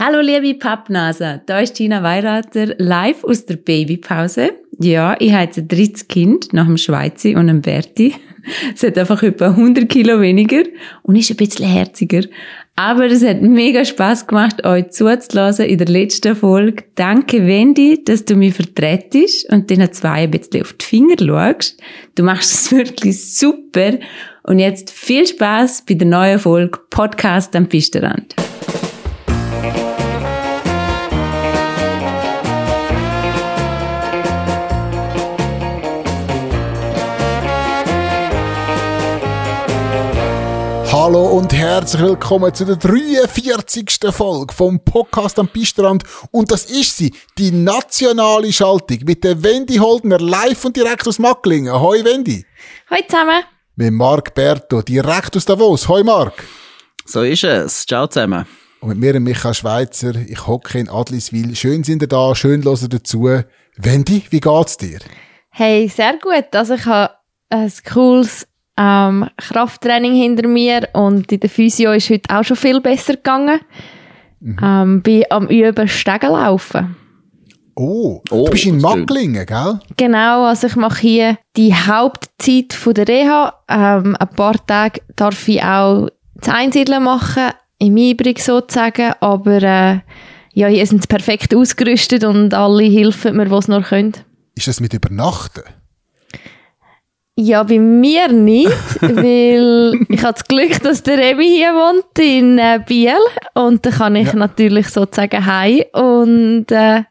Hallo liebe Pappnase, da ist Tina Weirater live aus der Babypause. Ja, ich habe jetzt ein drittes Kind nach dem Schweizer und dem Berti. Es hat einfach etwa 100 Kilo weniger und ist ein bisschen herziger. Aber es hat mega Spaß gemacht, euch zuzulassen in der letzten Folge. Danke, Wendy, dass du mich vertretest und den zwei ein bisschen auf die Finger schaust. Du machst es wirklich super. Und jetzt viel Spaß bei der neuen Folge Podcast am Pisterrand. Hallo und herzlich willkommen zu der 43. Folge vom Podcast am Pistrand. Und das ist sie, die nationale Schaltung mit der Wendy Holdner live und direkt aus Macklingen. Hoi Wendy. Hoi zusammen. Mit Marc Berto, direkt aus Davos. Hoi Marc. So ist es. Ciao zusammen. Und mit mir, Michael Schweizer. Ich hocke in Adliswil. Schön sind ihr da, schön hören dazu. Wendy, wie geht's dir? Hey, sehr gut. Also ich habe ein cooles ähm, Krafttraining hinter mir und in der Physio ist heute auch schon viel besser gegangen. Mhm. Ähm, bin am Üben Stegen laufen. Oh, oh, du bist in Macklingen, gell? Genau, also ich mache hier die Hauptzeit von der Reha. Ähm, ein paar Tage darf ich auch das Einsiedeln machen, im Übrigen sozusagen, aber äh, ja, hier sind sie perfekt ausgerüstet und alle helfen mir, was sie noch können. Ist das mit Übernachten? Ja, bei mir nicht, weil ich habe das Glück, dass der Remy hier wohnt in äh, Biel und da kann ich ja. natürlich sozusagen heim und äh,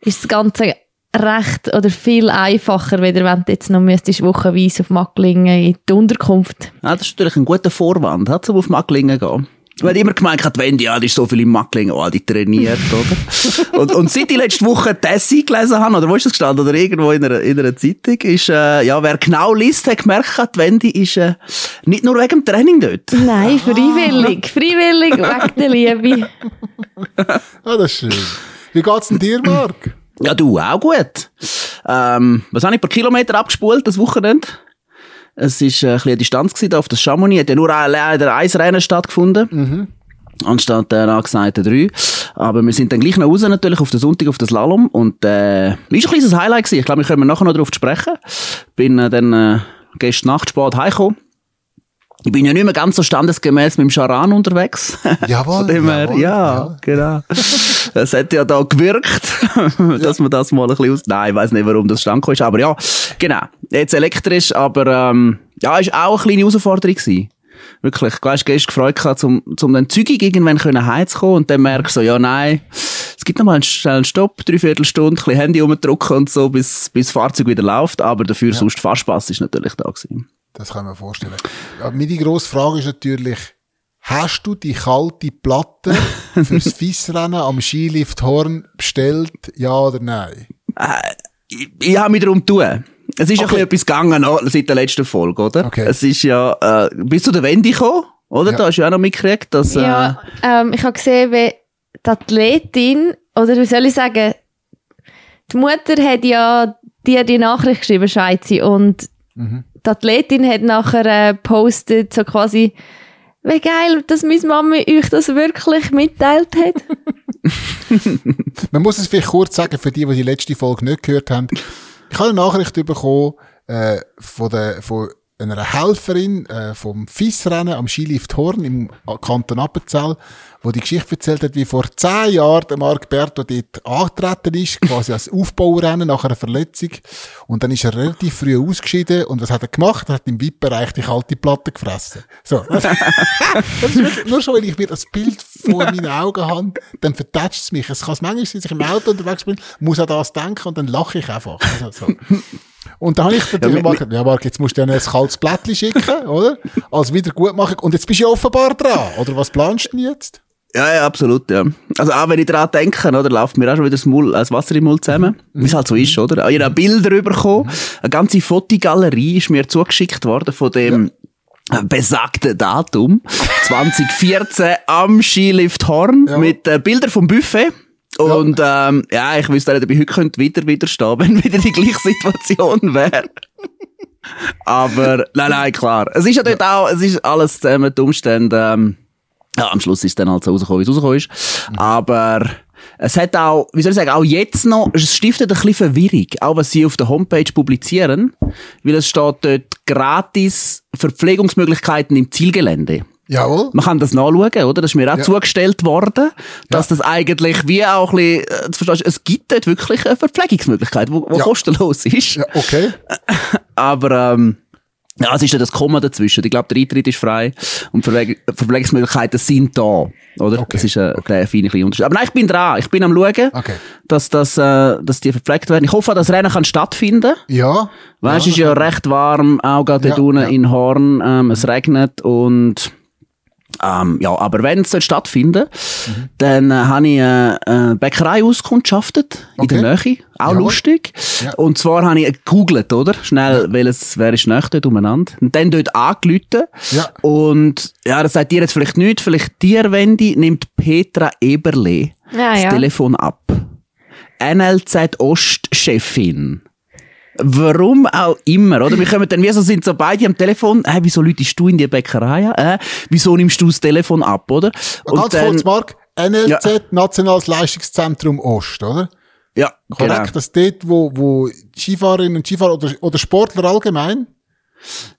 ist das Ganze recht oder viel einfacher, wenn du jetzt noch müsstest wochenweise auf Macklingen in die Unterkunft. Ja, das ist natürlich ein guter Vorwand, um auf Macklingen gehen. Du hast immer gemeint, hat Wendy, ja, die ist so viel im Mackling, oh, die trainiert, oder? und, und seit ich letzte Woche Tessie gelesen habe, oder wo ist das gestanden, oder irgendwo in einer, in einer Zeitung, ist, äh, ja, wer genau liest, hat gemerkt, hat, Wendy ist, äh, nicht nur wegen dem Training dort. Nein, freiwillig, freiwillig, wegen der Liebe. ah, das ist schön. Wie geht's denn dir, Marc? Ja, du, auch gut. Ähm, was habe ich per Kilometer abgespult, das Wochenende? Es war äh, ein bisschen eine Distanz gewesen, auf das Chamonix. Hat ja nur leider ein Rennen stattgefunden. Mhm. Anstatt der angesagten drei. Aber wir sind dann gleich noch raus, natürlich, auf den Sonntag, auf das Slalom. Und, äh, ist ein kleines Highlight gewesen. Ich glaube, wir können nachher noch darauf sprechen. Bin äh, dann, äh, gestern Nacht spät heimgekommen. Ich bin ja nicht mehr ganz so standesgemäß mit dem Charan unterwegs. Jawohl. Von dem her, ja, ja, genau. Es hat ja da gewirkt, dass man das mal ein bisschen aus... Nein, ich weiss nicht, warum das stand ist, aber ja, genau. Jetzt elektrisch, aber ähm, ja, ist auch eine kleine Herausforderung gewesen. Wirklich, du hast gestern gefreut gehabt, um, um dann zügig irgendwann können heimzukommen und dann merkst du so, ja, nein, es gibt noch mal einen schnellen Stopp, dreiviertel Stunde, ein bisschen Handy umdrücken und so, bis, bis das Fahrzeug wieder läuft, aber dafür ja. sonst Fahrspass ist natürlich da gewesen. Das kann man vorstellen. Ja, meine grosse Frage ist natürlich, hast du die kalte Platte fürs Fissrennen am Skilift Horn bestellt, ja oder nein? Äh, ich, ich habe mich darum tun. Es ist okay. ein bisschen etwas gegangen seit der letzten Folge, oder? Okay. Es ist ja, äh, bist du der Wende gekommen, oder? Ja. Da hast du auch noch mitgekriegt, dass, äh, Ja, ähm, ich habe gesehen, wie die Athletin, oder wie soll ich sagen, die Mutter hat ja dir die Nachricht geschrieben, Schweizi, und mhm die Athletin hat nachher äh, so quasi, wie geil, dass meine Mama euch das wirklich mitteilt hat. Man muss es vielleicht kurz sagen, für die, die die letzte Folge nicht gehört haben. Ich habe eine Nachricht bekommen äh, von, der, von einer Helferin äh, vom FIS-Rennen am Skilift Horn im Kanton Appenzell, wo die Geschichte erzählt hat, wie vor zehn Jahren der Marc Berto dort angetreten ist, quasi als Aufbaurennen nach einer Verletzung. Und dann ist er relativ früh ausgeschieden. Und was hat er gemacht? Er hat im VIP-Bereich die kalte Platte gefressen. So. das ist wirklich, nur schon, wenn ich mir das Bild vor meinen Augen habe, dann vertätscht es mich. Es kann manchmal sein, dass ich im Auto unterwegs bin, muss an das denken und dann lache ich einfach. Also, so. Und dann habe ich natürlich ja, gesagt, ja, Marc, jetzt musst du ja ein kaltes Blättchen schicken, oder? Als Wiedergutmachung. Und jetzt bist du ja offenbar dran, oder? Was planst du denn jetzt? Ja, ja, absolut, ja. Also auch wenn ich daran denke, oder, läuft mir auch schon wieder das, Mul, das Wasser im Mund zusammen. Mhm. Wie es halt so ist, oder? Ich habe Bilder bekommen. Eine ganze Fotogalerie ist mir zugeschickt worden von dem ja. besagten Datum. 2014 am Skilift Horn ja. mit äh, Bildern vom Buffet. Und ja. ähm, ja, ich wüsste nicht, ob ich heute könnte wieder widerstehen wenn wieder die gleiche Situation wäre. Aber, nein, nein, klar. Es ist ja dort auch, es ist alles zusammen die Umstände, ähm, Ja, am Schluss ist es dann halt so rausgekommen, wie es rausgekommen ist. Aber es hat auch, wie soll ich sagen, auch jetzt noch, es stiftet ein bisschen Verwirrung, auch was sie auf der Homepage publizieren, weil es steht dort gratis Verpflegungsmöglichkeiten im Zielgelände. Jawohl. Man kann das nachschauen, oder? Das ist mir auch Ja. zugestellt worden, dass das eigentlich wie auch ein bisschen, äh, verstehst, es gibt dort wirklich eine Verpflegungsmöglichkeit, die Ja. kostenlos ist. Ja, okay. Aber ähm, ja, es ist ja das Komma dazwischen. Ich glaube, der Eintritt ist frei und Verpfleg Verpflegungsmöglichkeiten sind da, oder? Okay. Das ist ein, ein feiner kleiner Unterschied. Aber nein, ich bin dran. Ich bin am schauen, Okay. dass, das, äh, dass die verpflegt werden. Ich hoffe, dass das Rennen kann stattfinden Ja. Weißt du, es ist ja recht warm, auch gerade Ja, dort unten ja. in Horn. Ähm, es regnet und ähm, ja, aber wenn es dort stattfinden, Mhm. dann äh, habe ich äh, eine Bäckerei auskundschaftet in der Okay. Nähe. Auch Jawohl. lustig. Ja. Und zwar habe ich gegoogelt, oder? Schnell, welches, wer ist näher dort umeinander. Und dann dort angelüten. Ja. Und ja, das sagt dir jetzt vielleicht nicht, vielleicht dir, Wendy, nimmt Petra Eberle Ja, das ja. Telefon ab. NLZ Ost-Chefin. Warum auch immer, oder? Wir kommen dann, so sind so beide am Telefon, äh, wieso läutest du in die Bäckerei? Äh, wieso nimmst du das Telefon ab, oder? Ganz kurz, Mark. NLZ, Nationales Leistungszentrum Ost, oder? ja, Korrekt, genau. dass dort, wo, wo Skifahrerinnen und Skifahrer oder, oder Sportler allgemein,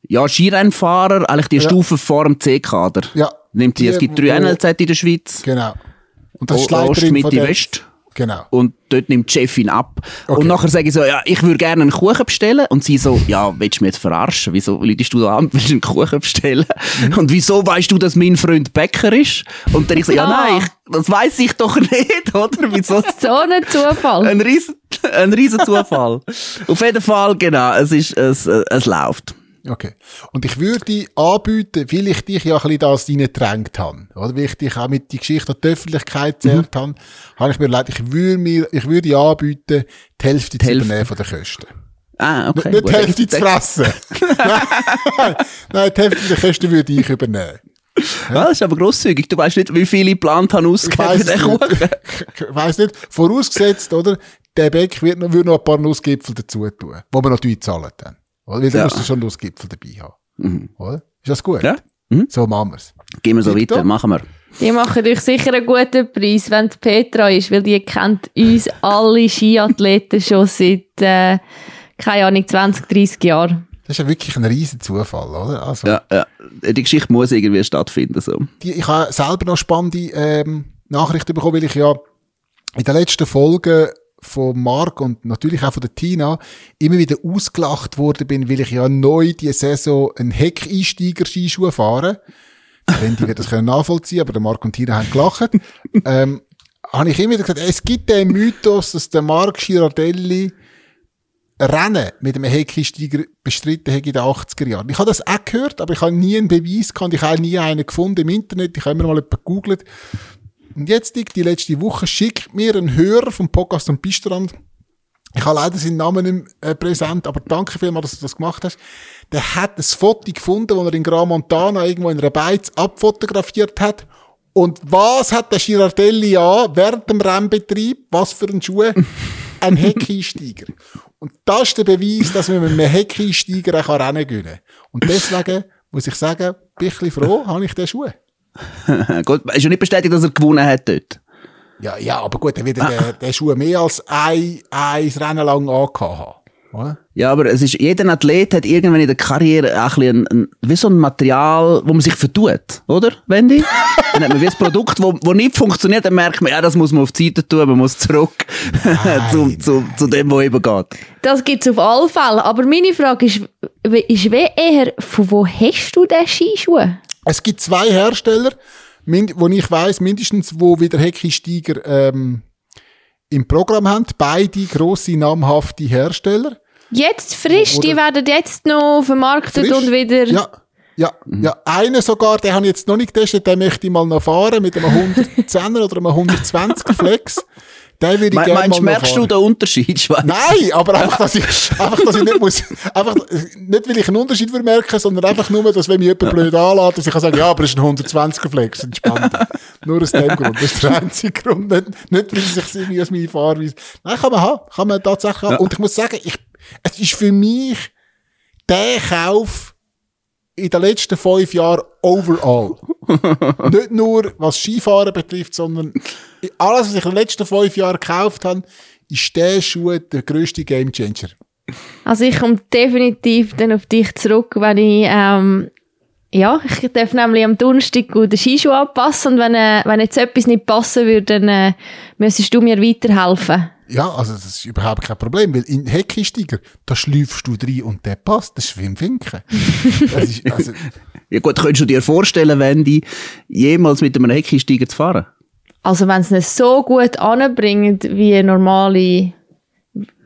Ja, Skirennfahrer, eigentlich die Ja. Stufe vor dem C-Kader. ja. Nimmt die, es gibt drei NLZ in der Schweiz. Genau. Und das ist O- Ost, Leiterin von Mitte, der, West. Genau. Und dort nimmt die Chefin ab. Okay. Und nachher sage ich so, ja, ich würde gerne einen Kuchen bestellen. Und sie so, ja, willst du mich jetzt verarschen? Wieso läutest du da an willst einen Kuchen bestellen? Mhm. Und wieso weißt du, dass mein Freund Bäcker ist? Und dann ich so, ja, Ja. nein, ich, das weiß ich doch nicht, oder? Wieso? So ein Zufall. Ein riesen, ein riesen Zufall. Auf jeden Fall, genau, es ist, es, es läuft. Okay. Und ich würde anbieten, weil ich dich ja ein bisschen das reingedrängt habe, oder? Weil ich dich auch mit die Geschichte an die Öffentlichkeit Mhm. gezerrt habe, habe ich mir überlegt, ich würde mir, ich würde anbieten, die Hälfte zu Hälfte. übernehmen von den Kosten. Ah, okay. Nicht gut. die Hälfte zu fressen. Nein, Nein, die Hälfte der Kosten würde ich übernehmen. Ja, das ist aber grosszügig. Du weißt nicht, wie viel ich geplant habe Ich ausgegeben weiss für den Kuchen. nicht. Ich weiss nicht. Vorausgesetzt, oder? Der Beck wird noch, würde noch ein paar Nussgipfel dazu tun. Wo wir natürlich zahlen dann. Oder? Weil du Ja. musst du schon Nussgipfel dabei haben. Oder? Ist das gut? Ja. Mhm. So machen wir's. Gehen wir so Tipptopp. weiter, machen wir. Die machen euch sicher einen guten Preis, wenn die Petra ist, weil die kennt uns alle Skiathleten schon seit, äh, keine Ahnung, 20, 30 Jahren. Das ist ja wirklich ein riesen Zufall, oder? Also, Ja, ja. Die Geschichte muss irgendwie stattfinden, so. die, ich habe selber noch spannende ähm, Nachrichten bekommen, weil ich ja in der letzten Folge von Marc und natürlich auch von der Tina immer wieder ausgelacht worden bin, weil ich ja neu die Saison einen Heckeinsteiger-Skischuh fahre. Wendy wird das können nachvollziehen, aber der Marc und Tina haben gelacht. ähm, habe ich immer wieder gesagt, es gibt den Mythos, dass der Marc Girardelli Rennen mit einem Heckeinsteiger bestritten hat in den 80er Jahren. Ich habe das auch gehört, aber ich habe nie einen Beweis gehabt. Ich habe nie einen gefunden im Internet. Ich habe immer mal jemanden gegoogelt. Und jetzt, Dick, die letzte Woche, schickt mir ein Hörer vom Podcast am Pistrand. Ich habe leider seinen Namen nicht mehr, äh, präsent, aber danke vielmals, dass du das gemacht hast. Der hat ein Foto gefunden, das er in Gran Montana irgendwo in einer Beiz abfotografiert hat. Und was hat der Girardelli an während dem Rennbetrieb? Was für ein Schuh? Ein Heckeinsteiger. Und das ist der Beweis, dass man mit einem Heckeinsteiger auch Rennen kann. Und deswegen muss ich sagen, bin ich ein bisschen froh, habe ich den Schuh. Gut, ist ja nicht bestätigt, dass er gewonnen hat dort. Ja, ja, aber gut, dann wird er den, den Schuh mehr als ein, ein Rennen lang angehabt haben. Ja, aber es ist, jeder Athlet hat irgendwann in der Karriere auch ein bisschen ein, ein, wie so ein Material, wo man sich vertut, oder, Wendy? dann hat man wie ein Produkt, wo, wo nicht funktioniert, dann merkt man, ja, das muss man auf die Seite tun, man muss zurück zu, zu, zu dem, wo eben geht. Das gibt es auf alle Fälle. Aber meine Frage ist, wie- ist wie eher, von wo hast du den Skischuh? Es gibt zwei Hersteller, wo ich weiß mindestens, wo wieder Heckeinsteiger ähm, im Programm haben. Beide grosse, namhafte Hersteller. Jetzt frisch, Oder- die werden jetzt noch vermarktet Frisch? und wieder... Ja, ja, ja. Einen sogar, den habe ich jetzt noch nicht getestet, den möchte ich mal noch fahren mit einem 110er oder einem 120er Flex. Den würde ich gerne mal meinst, noch merkst du den Unterschied? Schweiz? Nein, aber einfach, dass ich, einfach, dass ich nicht muss, einfach, nicht weil ich einen Unterschied merken, sondern einfach nur, dass wenn mich jemand blöd anlässt, dass ich kann sagen, ja, aber es ist ein 120er Flex, entspannt. nur aus dem Grund. Das ist der einzige Grund. Nicht, nicht weil sich irgendwie aus meiner Fahrweise, nein, kann man haben, kann man tatsächlich haben. Und ich muss sagen, ich, es ist für mich der Kauf in den letzten fünf Jahren overall. Nicht nur was Skifahren betrifft, sondern alles, was ich in den letzten fünf Jahren gekauft habe, ist der Schuh der grösste Gamechanger. Also ich komme definitiv dann auf dich zurück, wenn ich, ähm, ja, ich darf nämlich am Donnerstag gut den Skischuh anpassen und wenn, äh, wenn jetzt etwas nicht passen würde, dann äh, müsstest du mir weiterhelfen. Ja, also das ist überhaupt kein Problem, weil in Heckensteiger, da schläufst du rein und der passt, das ist wie im ist, also, Ja gut, könntest du dir vorstellen, wenn die jemals mit einem Heckensteiger zu fahren? Also wenn es nicht so gut anbringt wie eine normale,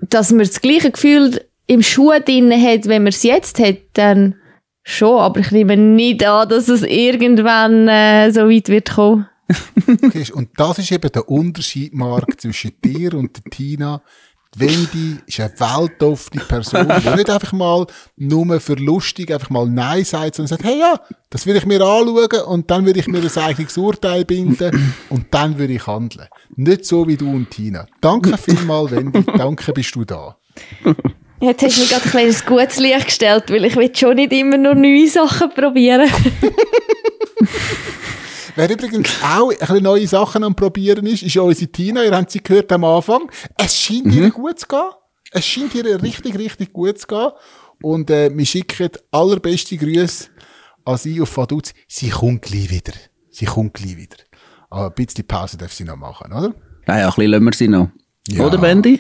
dass man das gleiche Gefühl im Schuh drin hat, wenn man es jetzt hat, dann schon. Aber ich nehme nicht an, dass es irgendwann äh, so weit wird kommen. und das ist eben der Unterschied, Marc, zwischen dir und der Tina. Wendy ist eine weltoffene Person, die nicht einfach mal nur für lustig einfach mal Nein sagt, sondern sagt, hey ja, das will ich mir anschauen und dann würde ich mir ein eigenes Urteil binden und dann würde ich handeln. Nicht so wie du und Tina. Danke vielmal, Wendy. Danke, bist du da. Jetzt hast du mir gerade ein kleines gutes Licht gestellt, weil ich will schon nicht immer nur neue Sachen probieren. Wer übrigens auch ein neue Sachen am Probieren ist, ist unsere Tina. Ihr habt sie gehört am Anfang. Es scheint Mhm. ihr gut zu gehen. Es scheint ihr richtig, richtig gut zu gehen. Und äh, wir schicken allerbeste Grüße an sie auf Vaduz. Sie kommt gleich wieder. Sie kommt gleich wieder. Aber ein bisschen Pause darf sie noch machen, oder? Ja, ja, ein bisschen lassen wir sie noch. Ja. Oder, Wendy?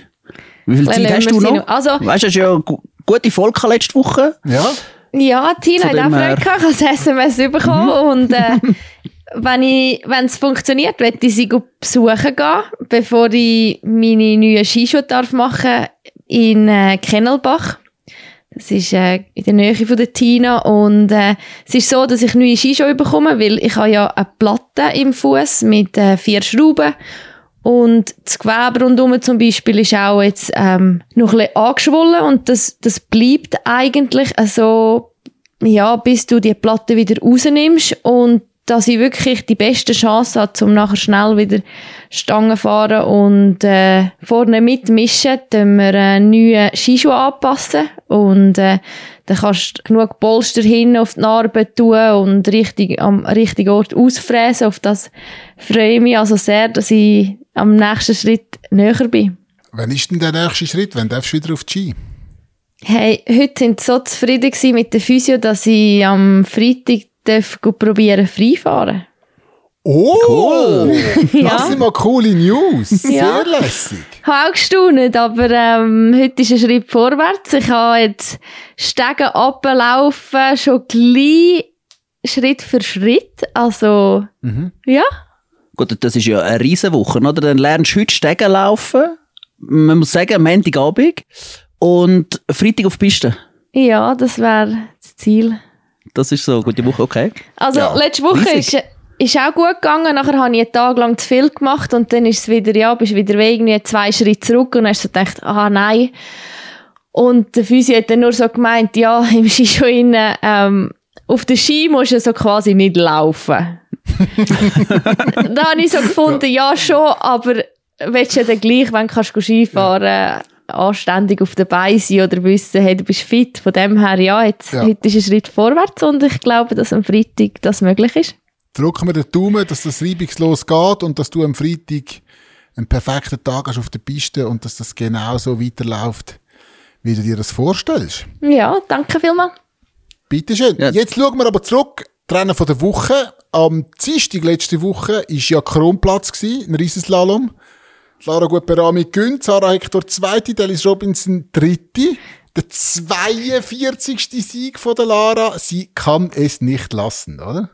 Wie viel Zeit hast du noch? noch. Also- weißt du, hast ja gu gute Folge letzte Woche. Ja? Ja, Tina hat auch Freude gehabt, ich habe SMS bekommen und äh, wenn ich, wenn es funktioniert, werde ich sie besuchen gehen, bevor ich meine neuen Skischuhe darf machen in äh, Kennelbach. Das ist äh, in der Nähe von der Tina und äh, es ist so, dass ich neue Skischuhe bekomme, weil ich habe ja eine Platte im Fuß mit äh, vier Schrauben und das Gewebe rundherum zum Beispiel ist auch jetzt ähm, noch ein bisschen angeschwollen und das, das bleibt eigentlich so, ja, bis du die Platte wieder rausnimmst und dass ich wirklich die beste Chance habe, um nachher schnell wieder Stangen fahren und äh, vorne mitmischen, dann wir äh, neue Skischuhe anpassen und äh, dann kannst du genug Polster hin auf die Narbe tun und richtig, am richtigen Ort ausfräsen. Auf das freue ich mich also sehr, dass ich am nächsten Schritt näher bin. Wann ist denn der nächste Schritt? Wann darfst du wieder auf die Ski? Hey, heute sind sie so zufrieden mit der Physio, dass ich am Freitag darf go probieren Freifahren. Oh! Cool. Ja. Das sind mal coole News. Sehr Ja. lässig. Ich habe auch gestaunt, aber ähm, heute ist ein Schritt vorwärts. Ich habe jetzt Stegen ablaufen, schon gleich Schritt für Schritt. Also, ja. Gut, das ist ja eine Riesenwoche, oder? Dann lernst du heute Stegen laufen. Man muss sagen, Montagabend. Und Freitag auf die Piste. Ja, das wäre das Ziel. Das ist so eine gute Woche, okay. Also, Ja, letzte Woche riesig. ist, ist auch gut gegangen. Nachher habe ich einen Tag lang zu viel gemacht und dann ist es wieder, ja, bist wieder irgendwie zwei Schritte zurück und dann hast du gedacht, ah, nein. Und der Physio hat dann nur so gemeint, ja, im Skischuh innen, ähm, auf der Ski musst du so quasi nicht laufen. da habe ich so gefunden, ja, schon, aber willst du ja dann gleich, wenn du kannst Skifahren anständig auf den Beinen sein oder wissen, hey, du bist fit. Von dem her, ja, jetzt, Ja. heute ist ein Schritt vorwärts und ich glaube, dass am Freitag das möglich ist. Drücken wir den Daumen, dass das reibungslos geht und dass du am Freitag einen perfekten Tag hast auf der Piste und dass das genauso weiterläuft, wie du dir das vorstellst. Ja, danke vielmals. Bitteschön. Ja. Jetzt schauen wir aber zurück. Rennen von der Woche. Am Dienstag letzte Woche war ja Kronplatz, gewesen, ein Riesenslalom. Lara Gutberami gönnt, Sarah Hector zweite, Dennis Robinson dritte. Der 42. Sieg von der Lara. Sie kann es nicht lassen, oder?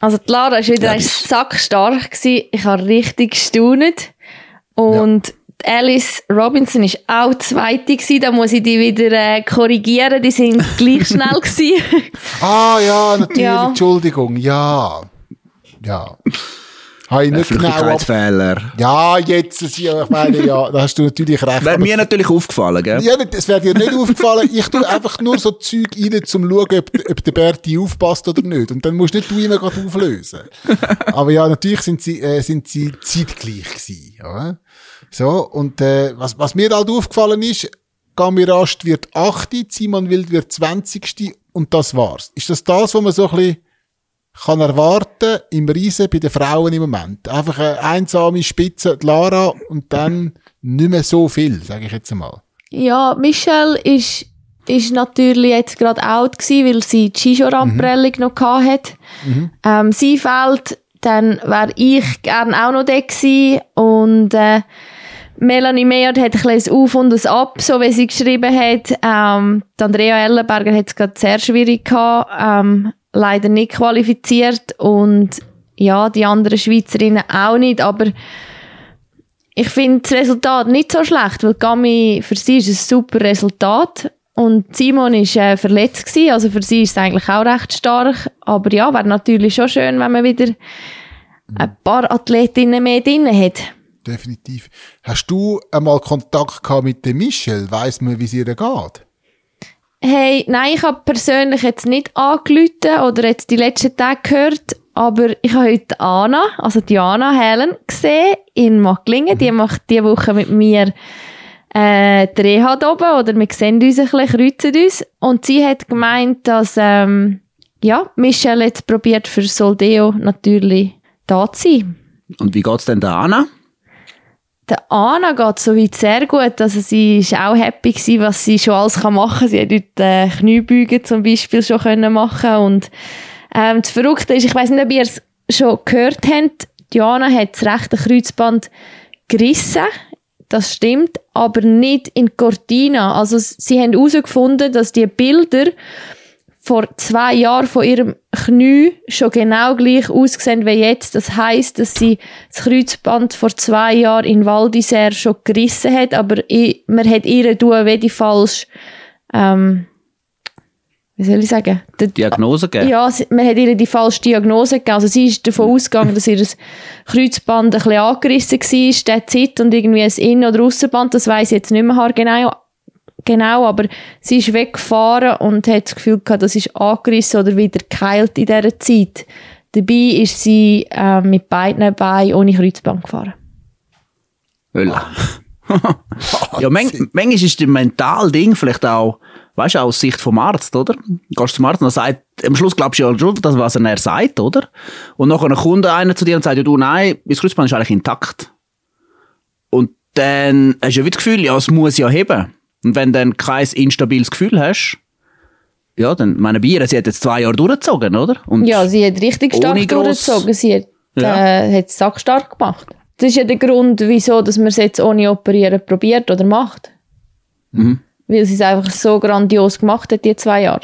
Also die Lara war wieder Ja, sackstark. Gewesen. Ich habe richtig gestaunet. Und die Alice Robinson war auch zweite. Gewesen. Da muss ich die wieder äh, korrigieren. Die sind gleich schnell. Gewesen. Ah, ja, natürlich. Ja. Entschuldigung. Ja. Ja. Habe ich Ein nicht genau Flüchtigkeitsfehler. Ja, jetzt, ist ja, ich meine, ja, da hast du natürlich recht. Wäre mir natürlich aufgefallen, gell? Ja, das wäre dir nicht aufgefallen. Ich tue einfach nur so Zeug rein, um zu schauen, ob, ob der Berti aufpasst oder nicht. Und dann musst nicht du immer gerade auflösen. Aber ja, natürlich sind sie, äh, sind sie zeitgleich gewesen, oder? So, und, äh, was, was mir halt aufgefallen ist, Gami Rast wird 8, Simon Wild wird 20. und das war's. Ist das das, was man so ein bisschen kann erwarten im Riesen bei den Frauen im Moment? Einfach eine einsame Spitze, die Lara, und dann nicht mehr so viel, sage ich jetzt einmal. Ja, Michelle ist, ist natürlich jetzt gerade out gewesen, weil sie die Skijoramprellung mhm. noch hatte. Mhm. Ähm, sie fällt, dann wäre ich gerne auch noch da gewesen und äh, Melanie Meyert hat ein bisschen Auf und ein Ab, so wie sie geschrieben hat. Ähm, Andrea Ellenberger hat es gerade sehr schwierig gehabt, ähm, leider nicht qualifiziert. Und ja, die anderen Schweizerinnen auch nicht, aber ich finde das Resultat nicht so schlecht, weil Gami, für sie ist ein super Resultat. Und Simon ist äh, verletzt gewesen, also für sie ist es eigentlich auch recht stark, aber ja, wäre natürlich schon schön, wenn man wieder ein paar Athletinnen mehr drin hat definitiv. Hast du einmal Kontakt gehabt mit der Michelle? Weiss man, wie es ihr geht? Hey, nein, ich habe persönlich jetzt nicht angerufen oder jetzt die letzten Tage gehört, aber ich habe heute Anna, also Diana Helen, gesehen in Macklingen. Mhm. Die macht diese Woche mit mir äh, die Reha oben, oder wir sehen uns ein bisschen, kreuzen uns. Und sie hat gemeint, dass ähm, ja, Michelle jetzt probiert für Soldeo natürlich da zu sein. Und wie geht's denn da Anna? Der Anna geht soweit sehr gut. Also sie ist auch happy gewesen, was sie schon alles machen kann. Sie hat dort äh, Kniebeugen zum Beispiel schon können machen und ähm, das Verrückte ist, ich weiß nicht, ob ihr es schon gehört habt, Diana hat das rechte Kreuzband gerissen. Das stimmt, aber nicht in Cortina. Also sie haben herausgefunden, dass die Bilder vor zwei Jahren von ihrem Knie schon genau gleich ausgesehen wie jetzt. Das heißt, dass sie das Kreuzband vor zwei Jahren in Val d'Isère schon gerissen hat, aber man hat ihr tun wie die falsch, ähm, wie soll ich sagen? Die Diagnose gegeben? Ja, man hat ihr die falsche Diagnose gegeben. Also sie ist davon ausgegangen, dass ihr Kreuzband ein bisschen angerissen war, der Zeit und irgendwie ein Innen- oder Aussenband, das weiss ich jetzt nicht mehr genau genau, aber sie ist weggefahren und hat das Gefühl gehabt, das ist angerissen oder wieder geheilt in dieser Zeit. Dabei ist sie äh, mit beiden Beinen ohne Kreuzband gefahren. Hölla. ja, man, manchmal ist das mental Ding vielleicht auch, weißt du, aus Sicht vom Arzt, oder? Du gehst zum Arzt und er sagt, am Schluss glaubst du ja schon, das, was er sagt, oder? Und nachher kommt einer zu dir und sagt, ja, du, nein, mein Kreuzband ist eigentlich intakt. Und dann hast du ja wieder das Gefühl, ja, es muss ja heben. Und wenn du dann kein instabiles Gefühl hast, ja, dann, meine Bier, sie hat jetzt zwei Jahre durchgezogen, oder? Und ja, sie hat richtig stark durchgezogen. Sie hat, ja. äh, hat es stark gemacht. Das ist ja der Grund, wieso dass man es jetzt ohne Operieren probiert oder macht. Mhm. Weil sie es einfach so grandios gemacht hat, die zwei Jahre.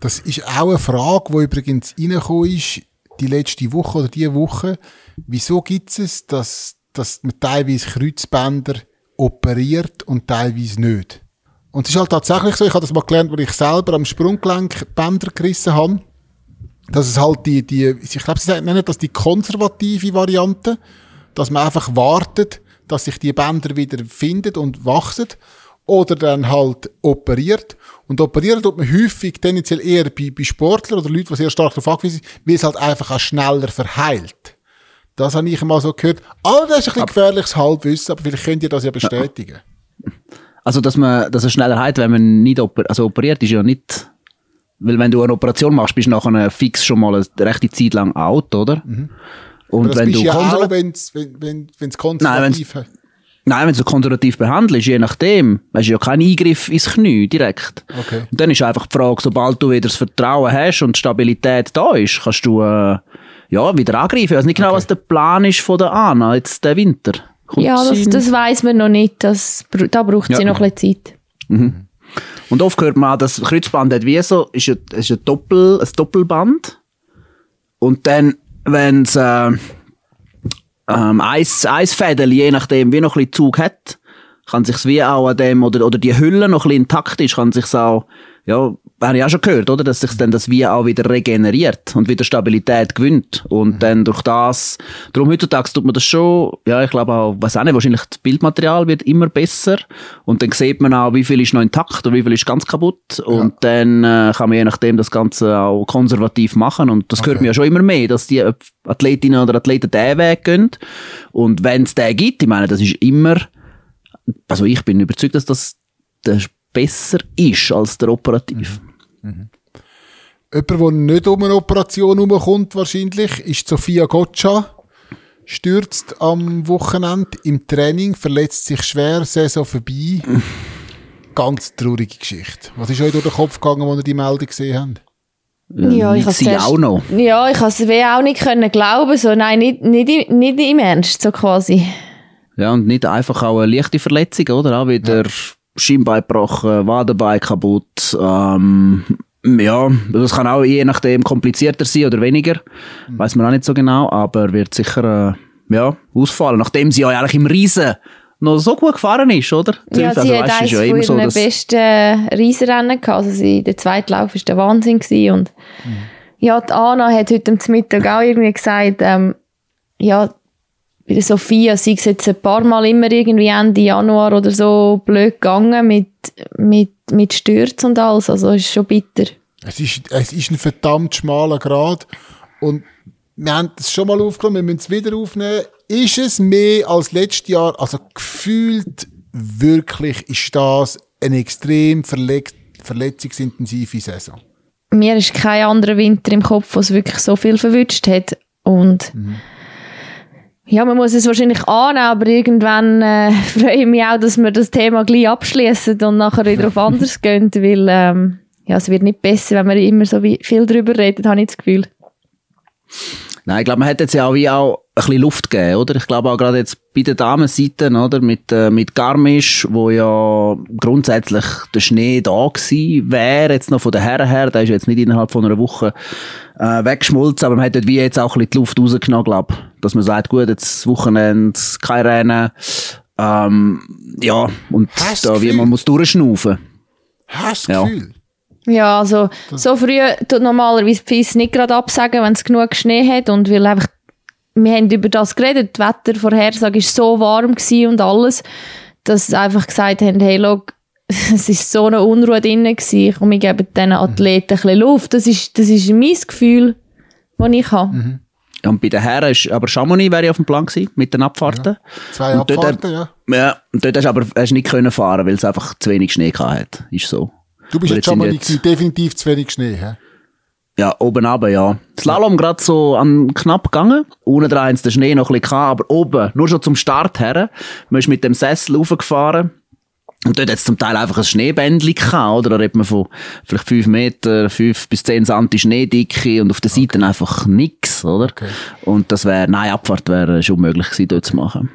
Das ist auch eine Frage, die übrigens reingekommen ist, die letzte Woche oder diese Woche. Wieso gibt es, dass, dass man teilweise Kreuzbänder operiert und teilweise nicht? Und es ist halt tatsächlich so, ich habe das mal gelernt, weil ich selber am Sprunggelenk Bänder gerissen habe, dass es halt die, die ich glaube, sie nennen das die konservative Variante, dass man einfach wartet, dass sich die Bänder wieder finden und wachsen oder dann halt operiert. Und operieren tut man häufig tendenziell eher bei, bei Sportlern oder Leuten, die sehr stark darauf angewiesen sind, weil es halt einfach auch schneller verheilt. Das habe ich mal so gehört. Aber das ist ein bisschen gefährliches Halbwissen, aber vielleicht könnt ihr das ja bestätigen. Also, dass man, dass es schneller heilt, wenn man nicht oper also operiert, ist ja nicht, weil wenn du eine Operation machst, bist du nachher fix schon mal eine rechte Zeit lang out, oder? Mhm. Und wenn du ja auch, wenn's, wenn, wenn, wenn's konservativ Nein, Nein, wenn du konservativ behandelst, je nachdem, hast du ja keinen Eingriff ins Knie direkt. Okay. Und dann ist einfach die Frage, sobald du wieder das Vertrauen hast und die Stabilität da ist, kannst du äh, ja, wieder angreifen. Ich weiß nicht genau, okay. was der Plan ist von der Anna jetzt der Winter. Kommt ja, das, das weiß man noch nicht. Das, da braucht sie ja. noch ein bisschen Zeit. Mhm. Und oft hört man, das Kreuzband hat wie so, ist ein, ist ein, Doppel, ein Doppelband. Und dann, wenn es äh, ähm, Eis, Eisfädel, je nachdem, wie noch ein bisschen Zug hat, kann sich's wie auch an dem, oder, oder die Hülle noch ein bisschen intakt ist, kann sich's auch, ja, habe ich auch schon gehört, oder? Dass sich dann das wie auch wieder regeneriert und wieder Stabilität gewinnt. Und mhm. dann durch das, darum heutzutage tut man das schon, ja, ich glaube auch, weiß auch nicht, wahrscheinlich das Bildmaterial wird immer besser. Und dann sieht man auch, wie viel ist noch intakt und wie viel ist ganz kaputt. Ja. Und dann äh, kann man je nachdem das Ganze auch konservativ machen. Und das okay. hört man ja schon immer mehr, dass die Athletinnen oder Athleten diesen Weg gehen. Und wenn es den gibt, ich meine, das ist immer, also ich bin überzeugt, dass das der besser ist als der Operativ. Jemand, der nicht um eine Operation herumkommt, wahrscheinlich, ist Sophia Gotcha. Stürzt am Wochenende im Training, verletzt sich schwer, Saison vorbei. Ganz traurige Geschichte. Was ist euch durch den Kopf gegangen, als ihr die Meldung gesehen habt? Ja, ich sie zuerst- auch noch. Ja, ich wie auch nicht können glauben, so, nein, nicht, nicht, im- nicht im Ernst, so quasi. Ja, und nicht einfach auch eine leichte Verletzung, oder? Auch wieder Schienbein gebrochen, Wadenbein kaputt. Ähm, ja, das kann auch je nachdem komplizierter sein oder weniger. Weiß man auch nicht so genau, aber wird sicher äh, ja, ausfallen. Nachdem sie ja eigentlich im Riesen noch so gut gefahren ist, oder? Ja, Also, sie hat weißt, ja immer so, dass- besten Riesenrennen gehabt. Also sie, der zweite Lauf war der Wahnsinn. Gewesen. Und Mhm. ja, die Anna hat heute am Mittag auch irgendwie gesagt, ähm, ja, bei der Sophia sei es jetzt ein paar Mal immer irgendwie Ende Januar oder so blöd gegangen mit, mit, mit Stürzen und alles. Also ist schon bitter. Es ist, es ist ein verdammt schmaler Grad. Und wir haben das schon mal aufgenommen, wir müssen es wieder aufnehmen. Ist es mehr als letztes Jahr? Also gefühlt wirklich ist das eine extrem verleg- verletzungsintensive Saison. Mir ist kein anderer Winter im Kopf, was wirklich so viel verwünscht hat. Und ja, man muss es wahrscheinlich annehmen, aber irgendwann äh, freue ich mich auch, dass wir das Thema gleich abschließen und nachher wieder auf anderes gehen, weil ähm, ja, es wird nicht besser, wenn wir immer so viel drüber reden, habe ich das Gefühl. Nein, ich glaube, man hat jetzt ja auch wie auch ein bisschen Luft gegeben, oder? Ich glaube auch gerade jetzt bei den Damenseiten, oder? Mit, äh, mit Garmisch, wo ja grundsätzlich der Schnee da gewesen wäre, jetzt noch von den Herren her, der ist jetzt nicht innerhalb von einer Woche äh, weggeschmolzen, aber man hat dort wie jetzt auch ein bisschen die Luft rausgenommen, glaube Dass man sagt, gut, jetzt Wochenende, kein Rennen, ähm, ja, und Hast da wie man muss durchschnaufen. Hast du Ja. das Gefühl? Ja, also so früh tut normalerweise die FIS nicht gerade absagen, wenn es genug Schnee hat und weil einfach, wir haben über das geredet, die Wettervorhersage ist so warm und alles, dass sie einfach gesagt haben, hey, look, es ist so eine Unruhe drin gewesen, komm, wir geben diesen Athleten ein bisschen Luft. Das ist, das ist mein Gefühl, das ich habe. Ja, Und bei den Herren ist, aber Chamonix wäre ja auf dem Plan gewesen, mit den Abfahrten. Zwei Und Abfahrten, ja. Ja, und dort hast du aber hast nicht können fahren, weil es einfach zu wenig Schnee gehabt hat. Ist so. Du bist Aber jetzt jetzt definitiv zu wenig Schnee, hä? Ja, oben runter, ja. Slalom gerade so an knapp gegangen. Unten dran den Schnee noch ein bisschen gehabt, aber oben, nur schon zum Start her. Man ist mit dem Sessel raufgefahren. Und dort hat es zum Teil einfach ein Schneebändchen gehabt, oder? Da redet man von vielleicht 5 Meter, 5 bis 10 Santi Schneedicke und auf der Seite einfach nix, oder? Okay. Und das wäre, nein, Abfahrt wäre schon möglich gewesen, dort zu machen.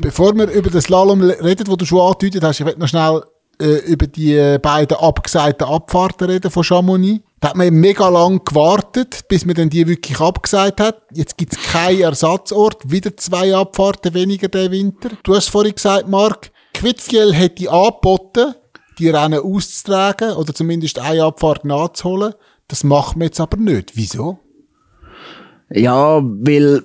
Bevor wir über das Slalom reden, wo du schon angedeutet hast, ich will noch schnell äh, über die äh, beiden abgesagten Abfahrten reden von Chamonix. Da hat man mega lang gewartet, bis man dann die wirklich abgesagt hat. Jetzt gibt's keinen Ersatzort, wieder zwei Abfahrten weniger den Winter. Du hast vorhin gesagt, Marc, Quidfiel hätte angeboten, die Rennen auszutragen oder zumindest eine Abfahrt nachzuholen. Das macht man jetzt aber nicht. Wieso? Ja, weil,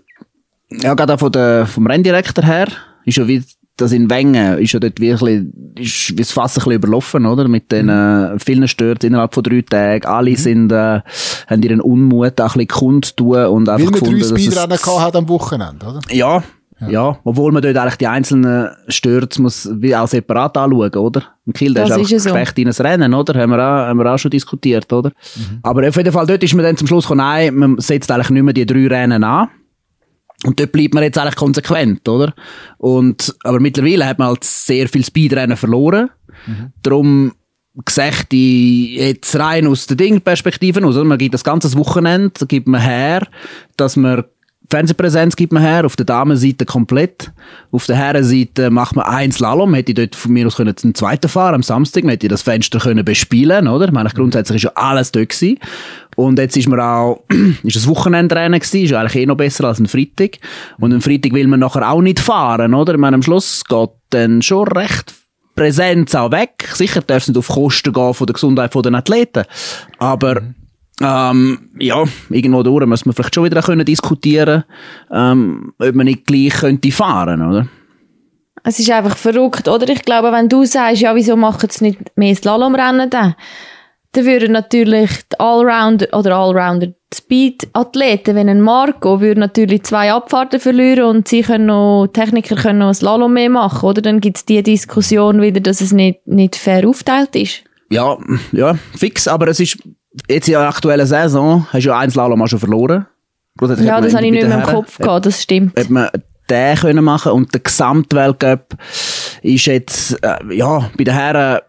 ja, gerade auch von der, vom Renndirektor her, ist ja wie, das in Wengen, ist ja dort wirklich, ist wie das Fass ein bisschen überlaufen, oder? Mit den, äh, vielen Stürzen innerhalb von drei Tagen. Alle sind, äh, haben ihren Unmut auch ein bisschen kundtun und einfach Weil gefunden, drei dass es- Speedrennen gehabt hat am Wochenende, oder? ja, ja, Obwohl man dort eigentlich die einzelnen Stürze muss wie auch separat anschauen, oder? Im Kiel, der Das ist einfach ist ja so. gefecht in ein Rennen, oder? Haben wir auch, haben wir auch schon diskutiert, oder? Aber auf jeden Fall, dort ist man dann zum Schluss gekommen, nein, man setzt eigentlich nicht mehr die drei Rennen an. Und dort bleibt man jetzt eigentlich konsequent, oder? Und, aber mittlerweile hat man halt sehr viel Speedrennen verloren. Darum gesagt, jetzt rein aus der Ding-Perspektive aus, oder? Man gibt das ganze Wochenende, gibt man her, dass man Fernsehpräsenz gibt man her, auf der Damenseite komplett. Auf der Herrenseite macht man ein Slalom, hätte ich dort von mir aus können einen zweiten fahren, am Samstag, man hätte das Fenster können bespielen, oder? Ich meine, grundsätzlich ist ja alles dort gewesen. Und jetzt ist man auch, ist das Wochenendrennen gewesen, ist eigentlich eh noch besser als ein Freitag. Und am Freitag will man nachher auch nicht fahren, oder? Ich meine, am Schluss geht dann schon recht Präsenz auch weg. Sicher darf es nicht auf Kosten gehen von der Gesundheit der Athleten. Aber, ähm, ja, irgendwo durch muss man vielleicht schon wieder können diskutieren, ähm, ob man nicht gleich könnte fahren, oder? Es ist einfach verrückt, oder? Ich glaube, wenn du sagst, ja, wieso machen sie nicht mehr Slalomrennen dann? dann würden natürlich die Allrounder oder Allrounder Speed-Athleten, wenn ein Marco würde natürlich zwei Abfahrten verlieren und sie können noch, Techniker können noch Slalom mehr machen, oder? Dann gibt es die Diskussion wieder, dass es nicht, nicht fair aufteilt ist. Ja, ja, fix, aber es ist, jetzt in der aktuellen Saison, hast du ja ein Slalom auch schon verloren. Ja, man das habe ich nicht mehr im Kopf gehabt, das stimmt. Hat man den können machen und der Gesamtweltcup ist jetzt, äh, ja, bei den Herren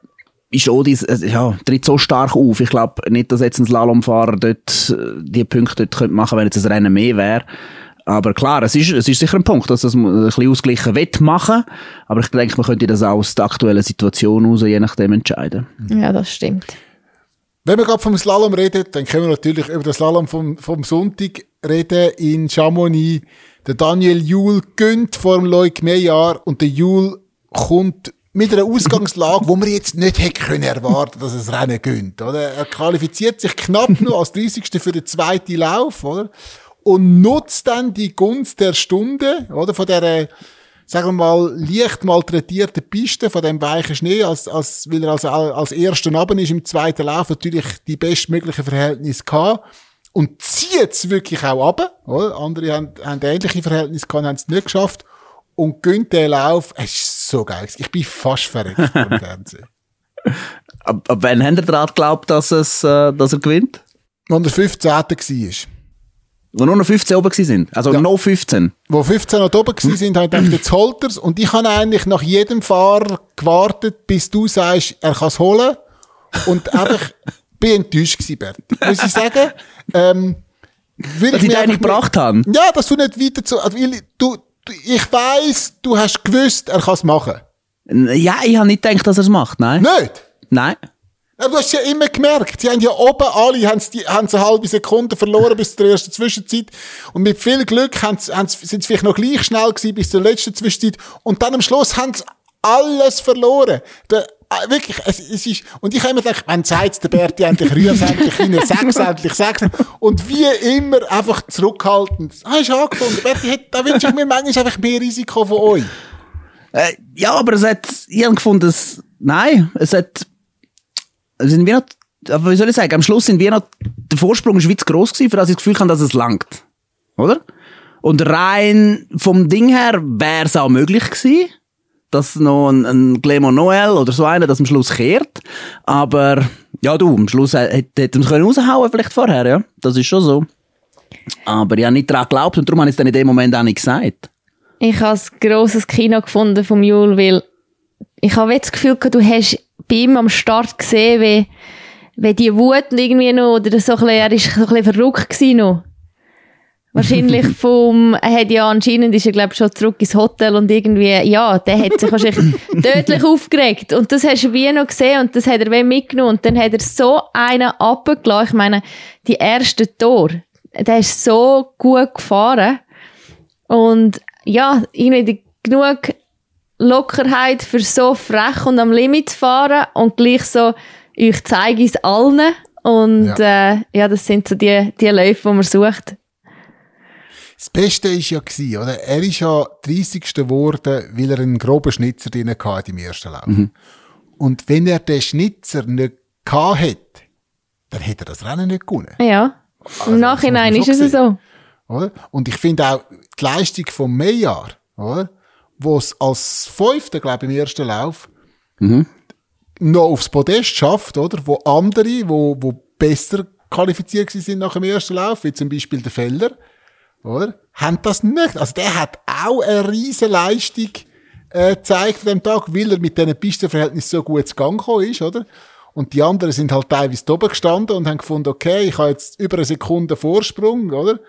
ist Odis, äh, ja, tritt so stark auf. Ich glaube nicht, dass jetzt ein Slalomfahrer dort äh, die Punkte dort könnte machen, wenn jetzt ein Rennen mehr wäre. Aber klar, es ist, es ist sicher ein Punkt, dass das ein bisschen ausgleichen wird machen. Aber ich denke, man könnte das auch aus der aktuellen Situation heraus je nachdem entscheiden. Ja, das stimmt. Wenn wir gerade vom Slalom reden, dann können wir natürlich über den Slalom vom, vom Sonntag reden in Chamonix. Der Daniel Juhl gönnt vor dem Loic Meillard und der Juhl kommt mit einer Ausgangslage, wo man jetzt nicht hätte können erwarten, dass es Rennen gönnt, oder? Er qualifiziert sich knapp nur als 30. für den zweiten Lauf, oder? Und nutzt dann die Gunst der Stunde, oder? Von der, sagen wir mal, leicht malträtierten Piste, von dem weichen Schnee, als, als, weil er als, als erster Naben ist im zweiten Lauf natürlich die bestmöglichen Verhältnisse gehabt. Und zieht es wirklich auch ab, oder? Andere haben, haben ähnliche Verhältnisse gehabt, haben es nicht geschafft. Und gönnt den Lauf. Es ist so geil. Ich bin fast verreckt vom Fernsehen. Ab, ab wann habt ihr daran geglaubt, dass, es, äh, dass er gewinnt? Als er 15. war. Wo nur noch 15 oben sind. Also Ja. noch 15. Wo 15 noch oben gewesen sind, habe ich gedacht, jetzt holt er's. Und ich habe eigentlich nach jedem Fahrer gewartet, bis du sagst, er kann es holen. Und einfach, bin enttäuscht gewesen, Bert. Muss ich sagen, ähm, will Dass ich einfach nicht gebracht habe. Ja, dass du nicht weiter zu, also, weil du, du, ich weiss, du hast gewusst, er kann es machen. Ja, ich habe nicht gedacht, dass er es macht, nein. Nicht? Nein. Ja, du hast ja immer gemerkt, sie haben ja oben alle, haben die, haben sie eine halbe Sekunde verloren bis zur ersten Zwischenzeit. Und mit viel Glück haben sie, haben sie, sind sie vielleicht noch gleich schnell gewesen bis zur letzten Zwischenzeit. Und dann am Schluss haben sie alles verloren. Der, äh, wirklich, es, es ist, und ich habe immer gedacht, wenn sagt der Berti endlich rührt, endlich rein, sechs, endlich sechs. Und wie immer einfach zurückhaltend. Ah, ist angefunden. Berti, hat- da wünsche ich mir manchmal einfach mehr Risiko von euch. Äh, ja, aber es hat, ich habe gefunden, es, nein, es hat, sind wir noch, aber wie soll ich sagen, am Schluss sind wir noch, der Vorsprung ist wie zu gross gewesen, für das ich das Gefühl habe, dass es langt. Oder? Und rein vom Ding her wäre es auch möglich gewesen, dass noch ein, ein Clement Noel oder so einer das am Schluss kehrt. Aber, ja du, am Schluss hätte hätte man es raushauen vielleicht vorher, ja. Das ist schon so. Aber ich habe nicht daran geglaubt und darum habe ich es dann in dem Moment auch nicht gesagt. Ich habe ein grosses Kino gefunden vom Jul, weil ich habe jetzt das Gefühl, du hast bei ihm am Start gesehen, wie, wie die Wut irgendwie noch, oder so ein bisschen, er ist so ein bisschen verrückt gewesen noch. Wahrscheinlich vom, er hat ja anscheinend, ist er glaube schon zurück ins Hotel und irgendwie, ja, der hat sich wahrscheinlich tödlich aufgeregt. Und das hast du wie noch gesehen und das hat er wie mitgenommen und dann hat er so einen abgelassen. Ich meine, die ersten Tor, der ist so gut gefahren. Und ja, irgendwie genug Lockerheit für so frech und am Limit zu fahren und gleich so, ich zeige es allen. Und ja, äh, ja das sind so die, die Läufe, die man sucht. Das Beste ist ja gewesen, oder? Er ist ja 30. geworden, weil er einen groben Schnitzer drin hatte im ersten Lauf. Und wenn er den Schnitzer nicht gehabt hätte, dann hätte er das Rennen nicht gewonnen. Ja, im Nachhinein ist es so. Oder? Und ich finde auch die Leistung von Meyer, oder? Wo es als Fünfter, glaube ich, im ersten Lauf noch aufs Podest schafft, oder? Wo andere, wo, wo besser qualifiziert sind nach dem ersten Lauf, wie zum Beispiel der Feller, oder? Haben das nicht. Also der hat auch eine riesen Leistung äh, gezeigt an dem Tag, weil er mit diesen Pistenverhältnissen so gut zu Gang gekommen ist, oder? Und die anderen sind halt teilweise oben gestanden und haben gefunden, okay, ich habe jetzt über eine Sekunde Vorsprung, oder?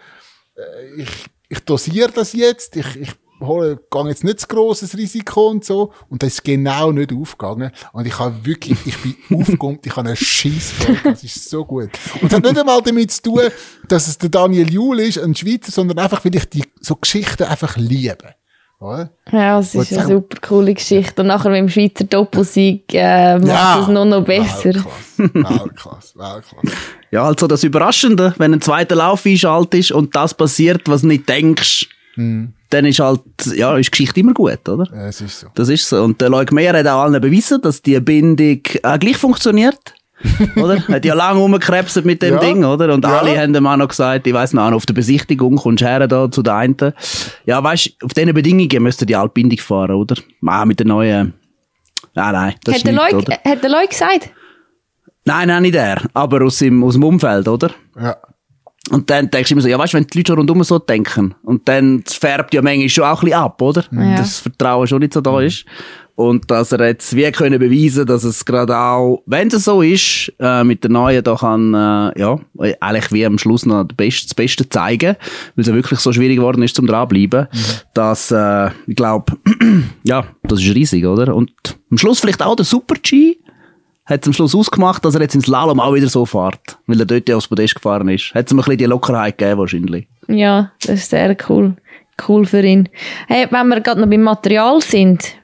Äh, Ich, ich dosiere das jetzt, ich, ich hole, gehe jetzt nicht zu grosses Risiko und so. Und das ist genau nicht aufgegangen. Und ich habe wirklich, ich bin aufgekommen, ich habe einen Schiss Das ist so gut. Und es hat nicht einmal damit zu tun, dass es der Daniel Juhl ist, ein Schweizer, sondern einfach, weil ich die so Geschichten einfach liebe. Oder? Ja, es ist eine super coole Geschichte. Und nachher mit dem Schweizer Doppelsieg äh, macht es noch, noch besser. Weltklasse, Weltklasse, Weltklasse. Ja, also das Überraschende, wenn ein zweiter Lauf einschaltet ist und das passiert, was du nicht denkst, dann ist halt, ja, ist die Geschichte immer gut, oder? Ja, es ist so. Das ist so. Und der Leuk Meyer hat auch allen bewiesen, dass die Bindung auch gleich funktioniert. oder? Hat ja lange rumgekrebset mit dem Ja. Ding, oder? Und Ja. alle haben dem auch noch gesagt, ich weiss noch, auf der Besichtigung kommst du her da zu der einen. Ja, weißt auf diesen Bedingungen müsst ihr die Altbindung fahren, oder? Ah, mit der neuen, nein, nein, das Hat ist der, nicht, Leute, oder? hat der Leute gesagt? Nein, nein, nicht er, aber aus dem, aus dem Umfeld, oder? Ja. Und dann denkst du immer so, ja, weißt du, wenn die Leute schon rundum so denken, und dann färbt ja manchmal schon auch ein bisschen ab, oder? Ja. Das Vertrauen schon nicht so da ist. Und dass er jetzt wie können beweisen, dass es gerade auch, wenn es so ist, äh, mit der neuen da kann, äh, ja, eigentlich wie am Schluss noch das Beste, das Beste zeigen, weil es ja wirklich so schwierig geworden ist zum dranbleiben, dass, äh, ich glaube, ja, das ist riesig, oder? Und am Schluss vielleicht auch der Super-G, hat es am Schluss ausgemacht, dass er jetzt ins Slalom auch wieder so fährt, weil er dort ja aufs Podest gefahren ist. Hat es ihm ein bisschen die Lockerheit gegeben, wahrscheinlich. Ja, das ist sehr cool. Cool für ihn. Hey, wenn wir gerade noch beim Material sind,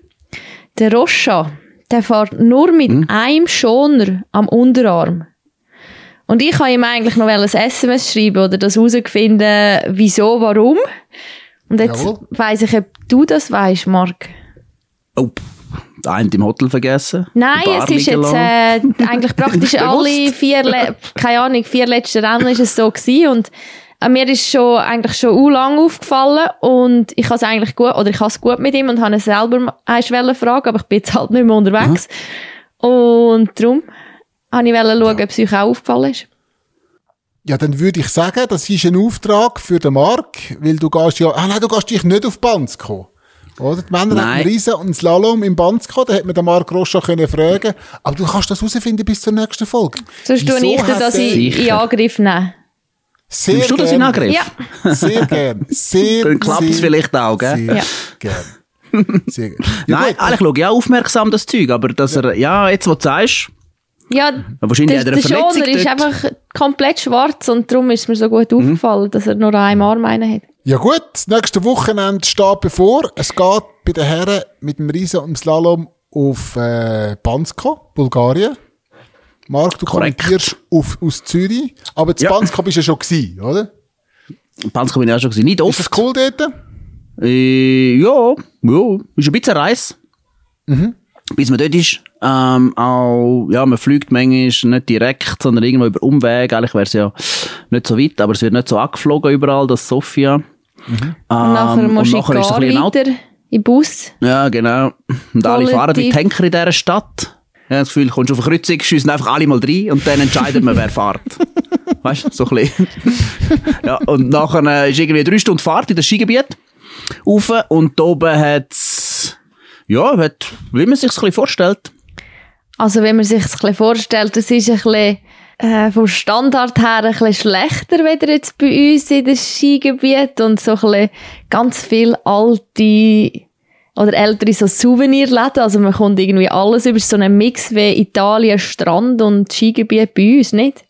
der Roscha, der fährt nur mit Hm? einem Schoner am Unterarm. Und ich kann ihm eigentlich noch ein SMS schreiben oder das herausfinden, wieso, warum. Und jetzt Jawohl. weiss ich, ob du das weißt, Marc. Oh, der eine im Hotel vergessen. Nein, es ist jetzt äh, eigentlich praktisch alle vier, Le keine Ahnung, vier letzten Rennen ist es so gewesen und äh, mir ist schon eigentlich schon u lang aufgefallen und ich habe es eigentlich gut oder ich habe es gut mit ihm und habe ihn selber wollen fragen, aber ich bin jetzt halt nicht mehr unterwegs und darum habe ich wollen schauen, ob es euch auch aufgefallen ist. Ja, dann würde ich sagen, das ist ein Auftrag für den Marc, weil du gehst ja, ah nein, du gehst dich nicht auf Bansko. Oder? Die Männer Nein. einen Riesen und Slalom im Bansko, da hätte man den Marc Roscha können fragen Aber du kannst das herausfinden bis zur nächsten Folge. Sonst tue ich dir das in, in. Angriff nehmen. Sehr Nimmst du das in. Angriff? Ja, Sehr gern. Sehr, Dann klappt es vielleicht auch, gell? Sehr Ja. gern. Sehr gern. Ja, Nein, gut. eigentlich schaue ich auch aufmerksam das Zeug, aber dass er, ja, jetzt, wo du sagst, ja wahrscheinlich der, er der Schoner ist einfach komplett schwarz und darum ist mir so gut Mhm. aufgefallen, dass er nur an einem Arm einen hat. Ja gut, das nächste Wochenende steht bevor. Es geht bei den Herren mit dem Riesen und dem Slalom auf äh, Bansko, Bulgarien. Marc, du Korrekt. kommentierst auf, aus Zürich. Aber zu Ja. Bansko bist du ja schon gewesen, oder? Bansko bin ich auch schon gewesen. Nicht Ist oft. das cool dort? Äh, ja, ja, ist ein bisschen Reise. Mhm. Bis man dort ist. Ähm, auch, ja, man fliegt manchmal nicht direkt, sondern irgendwo über Umweg. Eigentlich wäre es ja nicht so weit, aber es wird nicht so angeflogen überall, das Sofia. Mhm. Ähm, Und nachher musst und nachher ist es ein weiter den Bus. Ja, genau. Und alle Qualitativ. fahren wie Tanker in dieser Stadt. Ja, das Gefühl, kommst du auf eine Kreuzung, schiessen einfach alle mal rein und dann entscheidet man, wer fährt. Weißt du, so ein bisschen. ja, und nachher äh, ist irgendwie drei Stunden Fahrt in das Skigebiet rauf und da oben hat's, ja, hat, wie man sich bisschen vorstellt. Also wenn man sich bisschen vorstellt, das ist ein bisschen äh, vom Standard her ein bisschen schlechter, weder jetzt bei uns in das Skigebiet und so ein bisschen ganz viel alte oder ältere so Souvenirläden. Also man kommt irgendwie alles über so einen Mix wie Italien, Strand und Skigebiet bei uns, nicht?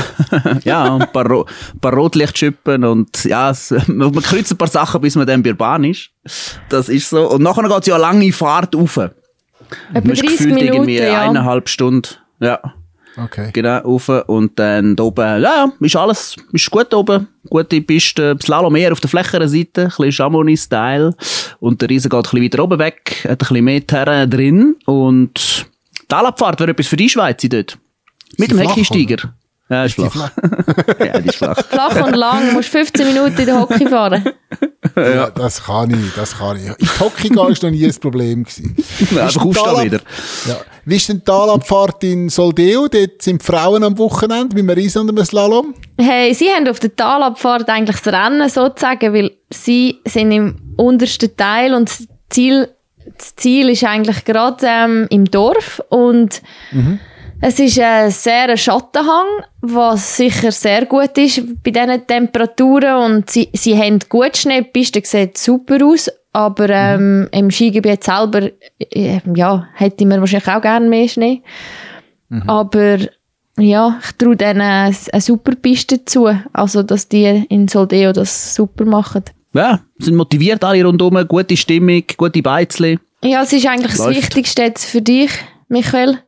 Ja, ein paar, Ro paar Rotlichtschippen und ja, es, man kreuzt ein paar Sachen, bis man dann bei der Bahn ist. Das ist so. Und nachher geht's ja eine lange Fahrt rauf. Etwa Man ist 30 gefühlt Minuten, irgendwie ja. eineinhalb Stunden. Ja. Okay. Genau, rauf. Und dann da oben, ja, ist alles, ist gut oben. Gute Piste, Slalom mehr auf der flächeren Seite, ein bisschen Chamonix-Style. Und der Riesen geht ein bisschen weiter oben weg, hat ein bisschen mehr Terrain drin. Und die Talabfahrt wäre etwas für die Schweiz dort. Mit dem flach, Heckensteiger. Ja, ist Die flach. ja, die ist flach. Flach und lang, du musst 15 Minuten in der Hockey fahren. Ja, das kann ich, das kann ich. In Hockey gehen ist noch nie ein Problem gewesen. Einfach Wie ist denn aufstehen wieder. Ja. Wie ist denn die Talabfahrt in Soldeo? Dort sind die Frauen am Wochenende mit einem Riesen und einem Slalom. Hey, sie haben auf der Talabfahrt eigentlich das Rennen sozusagen, weil sie sind im untersten Teil und das Ziel, das Ziel ist eigentlich gerade ähm, im Dorf und es ist ein sehr Schattenhang, was sicher sehr gut ist bei diesen Temperaturen und sie, sie haben gut Schnee, die Piste sieht super aus, aber ähm, im Skigebiet selber äh, ja, hätte man wahrscheinlich auch gerne mehr Schnee. Aber ja, ich traue denen eine, eine super Piste zu. Also, dass die in Soldeo das super machen. Ja, sind motiviert alle rundum, gute Stimmung, gute Beizli. Ja, es ist eigentlich das Läuft. Wichtigste jetzt für dich, Michael.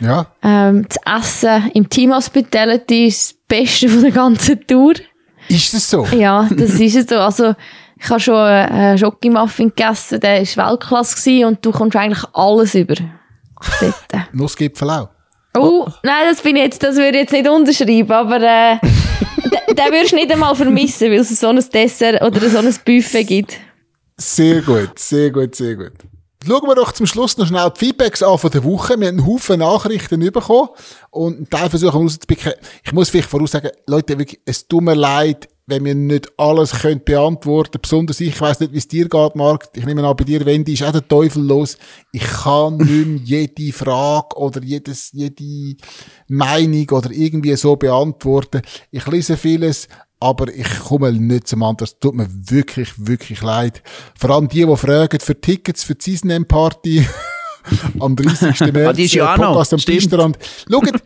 Ja. Ähm, das Essen im Team Hospitality ist das Beste von der ganzen Tour. Ist das so? Ja, das ist es so. Also, ich habe schon einen Schokimuffin gegessen, der war Weltklasse gewesen und du kommst eigentlich alles über. Nussgipfel auch. Oh, nein, das bin jetzt, das würde ich jetzt nicht unterschreiben, aber äh, den, den würdest du nicht einmal vermissen, weil es so ein Dessert oder so ein Buffet gibt. Sehr gut, sehr gut, sehr gut. Schauen wir doch zum Schluss noch schnell die Feedbacks an von der Woche. Wir haben einen Haufen Nachrichten bekommen und einen Teil versuchen wir rauszupicken. Ich muss vielleicht voraussagen, Leute, wirklich, es tut mir leid, wenn wir nicht alles können beantworten Besonders ich, ich weiss nicht, wie es dir geht, Marc. Ich nehme an, bei dir, Wendy, ist auch der Teufel los. Ich kann nicht mehr jede Frage oder jedes, jede Meinung oder irgendwie so beantworten. Ich lese vieles, aber ich komme nicht zum anderen. Es tut mir wirklich, wirklich leid. Vor allem die, die fragen für Tickets für die Season Party am 30. März. Ah, die ist ja auch noch. Podcast am Stimmt. Pistrand. Schaut,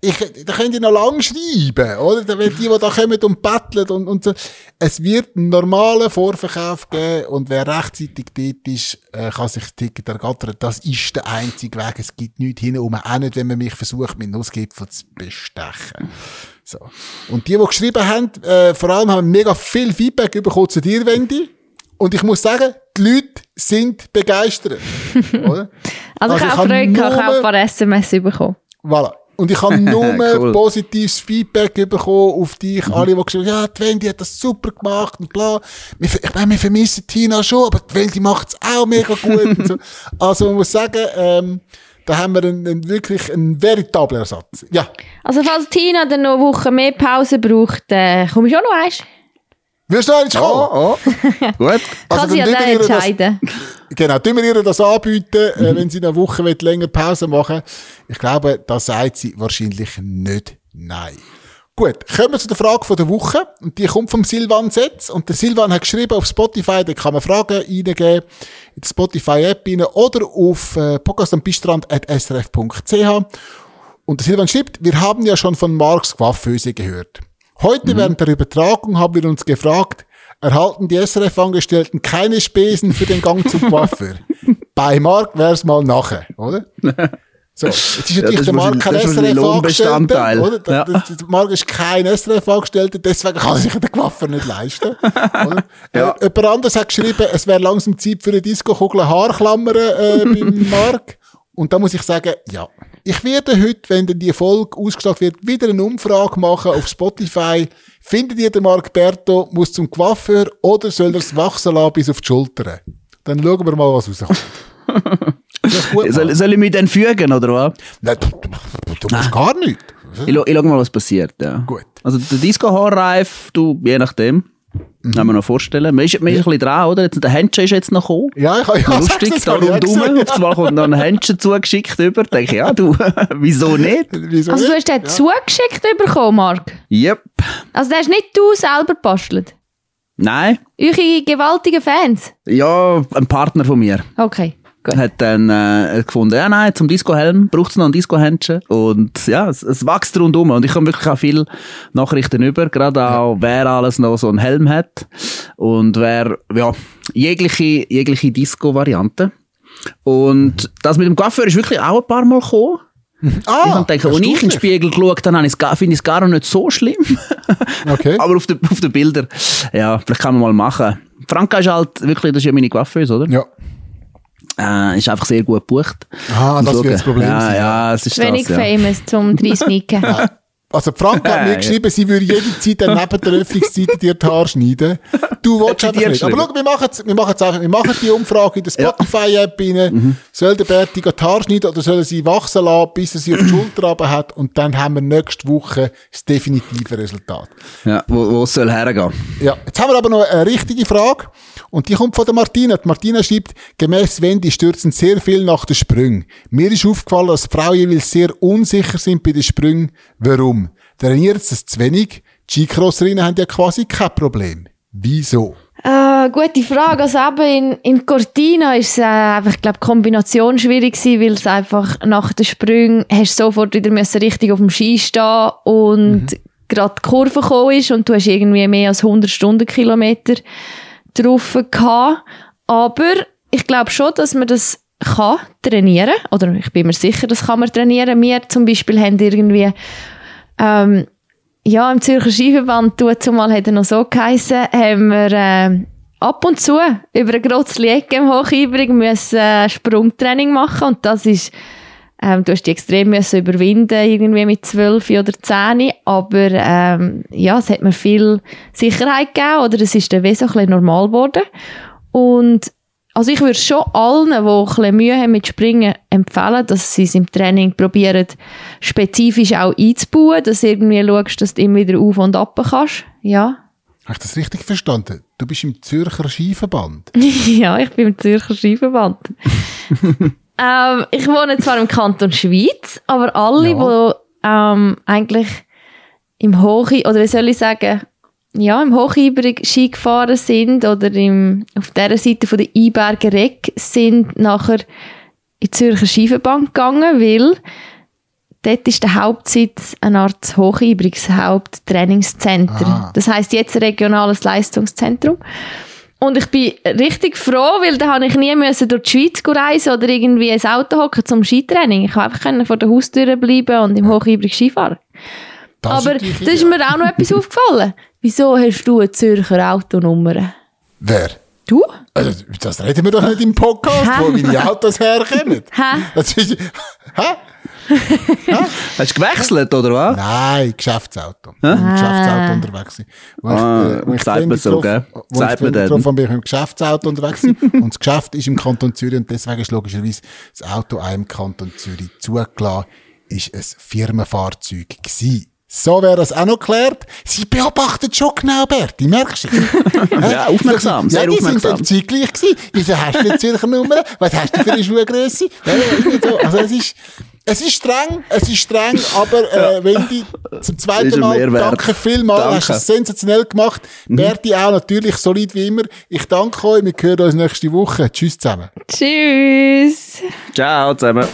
ich, da könnt ihr noch lang schreiben, oder? Da werden die, die da kommen und betteln und, und so. Es wird einen normalen Vorverkauf geben und wer rechtzeitig dort ist, äh, kann sich das Ticket ergattern. Das ist der einzige Weg. Es gibt nichts hinum, auch nicht, wenn man mich versucht, mit Nussgipfel zu bestechen. So. Und die, die geschrieben haben, äh, vor allem haben mega viel Feedback bekommen zu dir, Wendy. Und ich muss sagen, die Leute sind begeistert. oder? Also, ich habe auch Freude gehabt, ich habe ein paar SMS bekommen. Voilà. Und ich habe nur Cool. positives Feedback bekommen auf dich. Alle, die geschrieben haben, ja, die Wendy hat das super gemacht und bla. Ich meine, wir vermissen Tina schon, aber die Wendy macht es auch mega gut. so. Also, man muss sagen, ähm, da haben wir einen, einen, wirklich einen veritablen Ersatz. Ja. Also, falls Tina dann noch eine Woche mehr Pause braucht, äh, komme ich auch noch eins. Wirst du noch eins kommen? Oh, oh. Gut. Kann sie ja dann ihr das- entscheiden. Genau, tun wir ihr das anbieten, äh, wenn sie eine Woche will, länger Pause machen Ich glaube, da sagt sie wahrscheinlich nicht nein. Gut, kommen wir zu der Frage von der Woche. Und die kommt vom Silvan Setz. Und der Silvan hat geschrieben auf Spotify, da kann man Fragen eingeben, in die Spotify-App rein oder auf äh. Und der Silvan schreibt, wir haben ja schon von Marks Coiffeuse gehört. Heute während der Übertragung haben wir uns gefragt, erhalten die SRF-Angestellten keine Spesen für den Gang zum Coiffeur? Bei Mark wär's mal nachher, oder? So, jetzt ist natürlich ist der Mark kein SRF-Angestellter, oder? Ja. der, Mark ist kein SRF-Angestellter, deswegen kann sich der Coiffeur nicht leisten, oder? Ja. Äh, jemand anderes hat geschrieben, es wäre langsam Zeit für eine Disco-Kugel Haarklammern äh, beim Mark. Und da muss ich sagen, ja. Ich werde heute, wenn dann die Folge ausgestrahlt wird, wieder eine Umfrage machen auf Spotify. Findet ihr, der Marc Berto muss zum Coiffeur oder soll er es wachsen lassen bis auf die Schultern? Dann schauen wir mal, was rauskommt. Soll, Marc? soll ich mich dann fügen, oder was? Nein, du, du, du musst gar nichts. Ich, scha- ich schau mal, was passiert, ja. Gut. Also, der Disco-Haarreif, du, je nachdem. Mhm. Kann man noch vorstellen. Man ist, man ist ein bisschen dran, oder? Jetzt, der Händchen ist jetzt noch gekommen. Ja, ich habe ja Lustig, das da rundum. Auf einmal kommt noch ein Händchen zugeschickt über. Da denke ich, ja, du, wieso nicht? Wieso Also, du nicht? hast den zugeschickt bekommen, Marc. Yep. Also, den hast nicht du selber gebastelt. Nein. Eure gewaltigen Fans. Ja, ein Partner von mir Okay, gut. hat dann äh, gefunden, ja nein, zum Disco-Helm braucht es noch ein Disco-Händchen. Und ja, es, es wächst rundum. Und ich komme wirklich auch viele Nachrichten über, gerade auch, wer alles noch so einen Helm hat. Und wer, ja, jegliche, jegliche Disco-Variante. Und das mit dem Coiffeur ist wirklich auch ein paar Mal gekommen. ich Ah, habe gedacht, als ich in den. Spiegel geschaut habe, habe ich es gar- finde ich es gar nicht so schlimm. Okay. Aber auf den auf den Bildern, ja, vielleicht kann man mal machen. Franka ist halt wirklich, das ist ja meine Coiffeuse, oder? Ja. Äh, ist einfach sehr gut gebucht. Ah, das wird das Problem ja, sein. Ja, es ist Wenig das, ja. famous zum Dreisnicken. Also, Frank hat mir Ja. geschrieben, sie würde jederzeit dann neben der Öffnungszeit dir die Haare schneiden. Du willst sie einfach nicht. Aber schau, wir machen es, wir machen es einfach. Wir machen die Umfrage in der. Mhm. Spotify-App rein. Soll der Berti die Haare schneiden oder soll er sie wachsen lassen, bis er sie auf die Schulter runter hat? Und dann haben wir nächste Woche das definitive Resultat. Ja, wo, wo es soll hergehen. Ja, jetzt haben wir aber noch eine richtige Frage. Und die kommt von der Martina. Die Martina schreibt, gemäss Wendy stürzen sehr viel nach den Sprüngen. Mir ist aufgefallen, dass Frauen jeweils sehr unsicher sind bei den Sprüngen. Warum? Trainiert es zu wenig? Die Skicrosserinnen haben ja quasi kein Problem. Wieso? Äh, gute Frage. Also eben in, in Cortina ist es äh, einfach, ich glaube, die Kombination schwierig gewesen, weil es einfach nach den Sprüngen hast du sofort wieder müssen richtig auf dem Ski stehen und gerade die Kurve gekommen ist und du hast irgendwie mehr als 100 Stundenkilometer drauf gehabt. Aber ich glaube schon, dass man das kann trainieren. Oder ich bin mir sicher, das kann man trainieren. Wir zum Beispiel haben irgendwie ähm, ja, im Zürcher Skiverband, zumal hat er noch so geheissen, haben wir äh, ab und zu über eine Grotzli Ecke im Hochübrig müssen äh, Sprungtraining machen und das ist Ähm, du hast die extrem müssen überwinden, irgendwie mit 12 oder 10. Aber ähm, ja, es hat mir viel Sicherheit gegeben oder es ist dann wie so ein bisschen normal geworden. Und also ich würde schon allen, die ein bisschen Mühe haben mit Springen, empfehlen, dass sie es im Training probieren, spezifisch auch einzubauen, dass du irgendwie schaust, dass du immer wieder auf und ab kannst. Ja. Habe ich das richtig verstanden? Du bist im Zürcher Skiverband. ja, ich bin im Zürcher Skiverband. ähm, ich wohne zwar im Kanton Schweiz, aber alle, Ja. die ähm, eigentlich im Hochi, oder wie soll ich sagen, ja, im Hochheiberg Ski gefahren sind oder im, auf dieser Seite von der Einberger Eck sind nachher in die Zürcher Skiverband gegangen, weil dort ist der Hauptsitz eine Art Hochheibriges Haupttrainingszentrum. Ah. Das heißt jetzt ein regionales Leistungszentrum. Und ich bin richtig froh, weil da habe ich nie müssen durch die Schweiz reisen oder irgendwie ins Auto hocken zum Skitraining. Ich konnte einfach vor der Haustür bleiben und im Hochhybrig Skifahren. Das Aber da ist mir auch noch etwas aufgefallen. Wieso hast du eine Zürcher Autonummer? Wer? Du? Also, das reden wir doch nicht im Podcast, wo meine Autos herkommen. Hä? Das ist, hä? Hast du gewechselt, oder was? Nein, Geschäftsauto. Ich bin im Geschäftsauto unterwegs. Wo Ah, wo sagt Sven man so, gell? Wo Sagt ich habe, bin ich dem Geschäftsauto unterwegs und das Geschäft ist im Kanton Zürich und deswegen ist logischerweise das Auto im Kanton Zürich zugelassen, ist ein Firmenfahrzeug gewesen. So wäre das auch noch geklärt. Sie beobachtet schon genau, Berti, merkst du? Ja, aufmerksam, sehr ja, die aufmerksam. sind dann zeitgleich gewesen. Wieso hast du nicht Zürcher Nummer? Was hast du für eine so. Also es ist, es ist streng, es ist streng, aber äh, wenn die zum zweiten Mal, danke vielmals, Danke. hast du es sensationell gemacht. Berti auch natürlich solid wie immer. Ich danke euch, wir hören uns nächste Woche. Tschüss zusammen. Tschüss! Ciao zusammen.